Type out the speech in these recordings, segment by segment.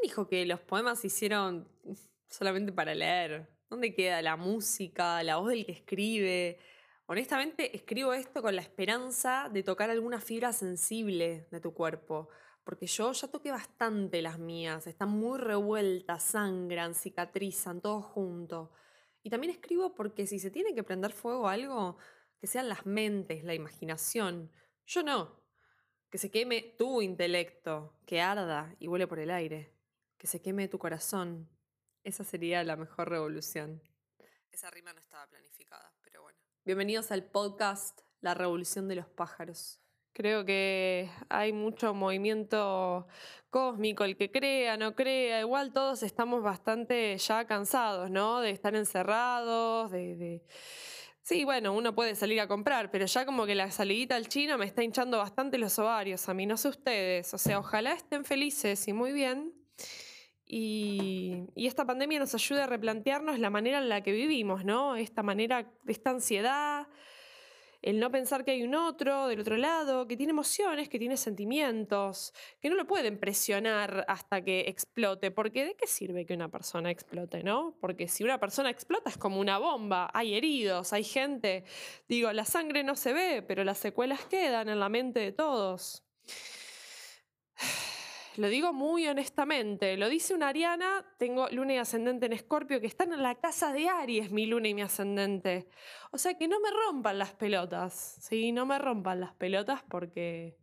¿Quién dijo que los poemas se hicieron solamente para leer? ¿Dónde queda la música, la voz del que escribe? Honestamente, escribo esto con la esperanza de tocar alguna fibra sensible de tu cuerpo, porque yo ya toqué bastante las mías, están muy revueltas, sangran, cicatrizan, todo junto. Y también escribo porque si se tiene que prender fuego algo, que sean las mentes, la imaginación. Yo no. Que se queme tu intelecto, que arda y vuele por el aire. Que se queme tu corazón. Esa sería la mejor revolución. Esa rima no estaba planificada, pero bueno. Bienvenidos al podcast La Revolución de los Pájaros. Creo que hay mucho movimiento cósmico, el que crea, no crea, igual todos estamos bastante ya cansados, ¿no? De estar encerrados, de, Sí, bueno, uno puede salir a comprar, pero ya como que la salidita al chino me está hinchando bastante los ovarios a mí, no sé ustedes. O sea, ojalá estén felices y muy bien. Y, esta pandemia nos ayude a replantearnos la manera en la que vivimos, ¿no? Esta manera, esta ansiedad, el no pensar que hay un otro del otro lado, que tiene emociones, que tiene sentimientos, que no lo pueden presionar hasta que explote, porque ¿de qué sirve que una persona explote, no? Porque si una persona explota es como una bomba, hay heridos, hay gente, digo, la sangre no se ve, pero las secuelas quedan en la mente de todos. Lo digo muy honestamente, lo dice una Ariana, tengo luna y ascendente en Escorpio, que están en la casa de Aries, mi luna y mi ascendente. O sea que no me rompan las pelotas, ¿sí? No me rompan las pelotas porque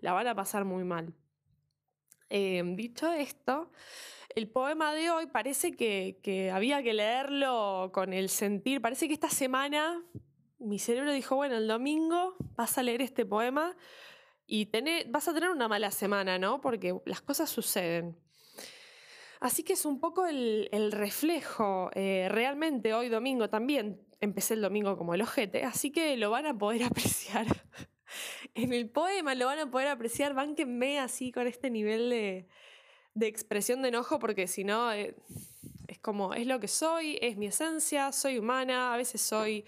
la van a pasar muy mal. Em, dicho esto, el poema de hoy parece que, que había que leerlo con el sentir, parece que esta semana mi cerebro dijo, bueno, el domingo vas a leer este poema y vas a tener una mala semana, ¿no? Porque las cosas suceden. Así que es un poco el, reflejo. Eh, realmente hoy domingo también empecé el domingo como el ojete, así que lo van a poder apreciar. en el poema lo van a poder apreciar. Bánquenme así con este nivel de, expresión de enojo, porque si no, eh, es como, es lo que soy, es mi esencia, soy humana, a veces soy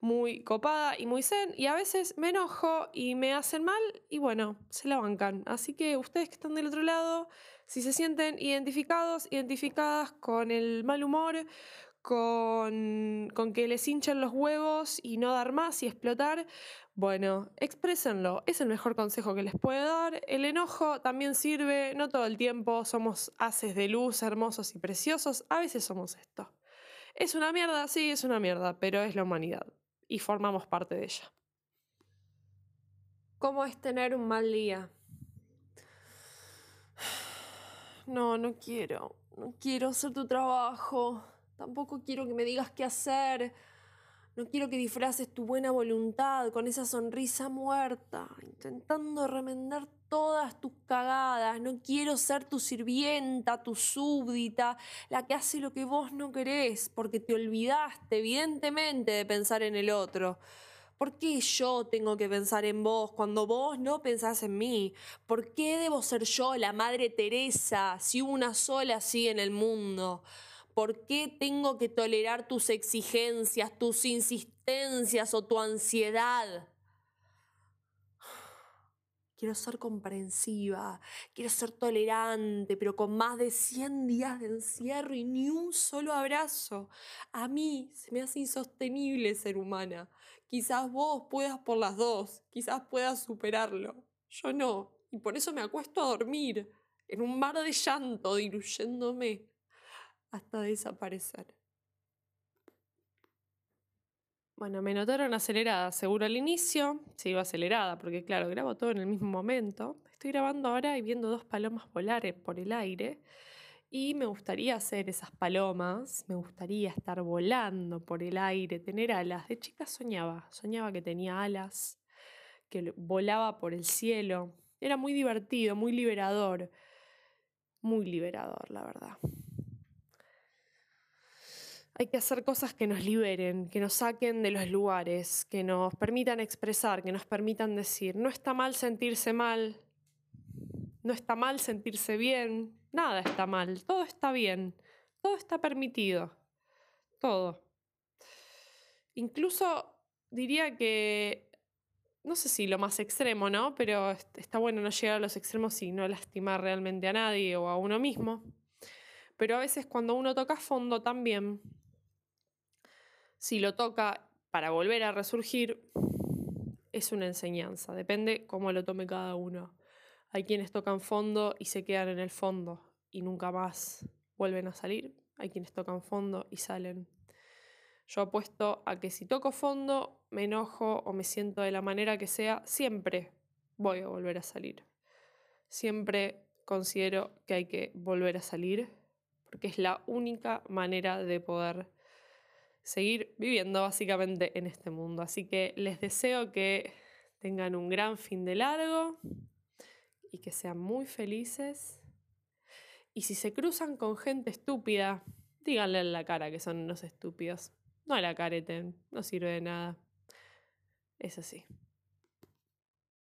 muy copada y muy zen y a veces me enojo y me hacen mal y bueno, se la bancan. Así que ustedes que están del otro lado, si se sienten identificados, identificadas con el mal humor, con, con que les hinchen los huevos y no dar más y explotar, bueno, exprésenlo. Es el mejor consejo que les puedo dar. El enojo también sirve, no todo el tiempo somos haces de luz, hermosos y preciosos, a veces somos esto. Es una mierda, sí, es una mierda, pero es la humanidad y formamos parte de ella. ¿Cómo es tener un mal día? No, no quiero. No quiero hacer tu trabajo. Tampoco quiero que me digas qué hacer. No quiero que disfraces tu buena voluntad con esa sonrisa muerta, intentando remendar todas tus cagadas. No quiero ser tu sirvienta, tu súbdita, la que hace lo que vos no querés, porque te olvidaste, evidentemente, de pensar en el otro. ¿Por qué yo tengo que pensar en vos cuando vos no pensás en mí? ¿Por qué debo ser yo la Madre Teresa si una sola así en el mundo? ¿Por qué tengo que tolerar tus exigencias, tus insistencias o tu ansiedad? Quiero ser comprensiva, quiero ser tolerante, pero con más de 100 días de encierro y ni un solo abrazo. A mí se me hace insostenible ser humana. Quizás vos puedas por las dos, quizás puedas superarlo. Yo no, y por eso me acuesto a dormir, en un mar de llanto, diluyéndome hasta desaparecer. Bueno, me notaron acelerada, seguro al inicio, sigo acelerada, porque claro, grabo todo en el mismo momento. Estoy grabando ahora y viendo dos palomas volar por el aire. Y me gustaría hacer esas palomas, me gustaría estar volando por el aire, tener alas. De chica soñaba, soñaba que tenía alas, que volaba por el cielo. Era muy divertido, muy liberador, muy liberador, la verdad. Hay que hacer cosas que nos liberen, que nos saquen de los lugares, que nos permitan expresar, que nos permitan decir, no está mal sentirse mal, no está mal sentirse bien, nada está mal, todo está bien, todo está permitido, todo. Incluso diría que no sé si lo más extremo, ¿no? Pero está bueno no llegar a los extremos y no lastimar realmente a nadie o a uno mismo. Pero a veces cuando uno toca fondo también, si lo toca para volver a resurgir, es una enseñanza. Depende cómo lo tome cada uno. Hay quienes tocan fondo y se quedan en el fondo y nunca más vuelven a salir. Hay quienes tocan fondo y salen. Yo apuesto a que si toco fondo, me enojo o me siento de la manera que sea, siempre voy a volver a salir. Siempre considero que hay que volver a salir porque es la única manera de poder seguir viviendo básicamente en este mundo. Así que les deseo que tengan un gran fin de largo y que sean muy felices. Y si se cruzan con gente estúpida, díganle en la cara que son unos estúpidos. No la careten, no sirve de nada. Es así.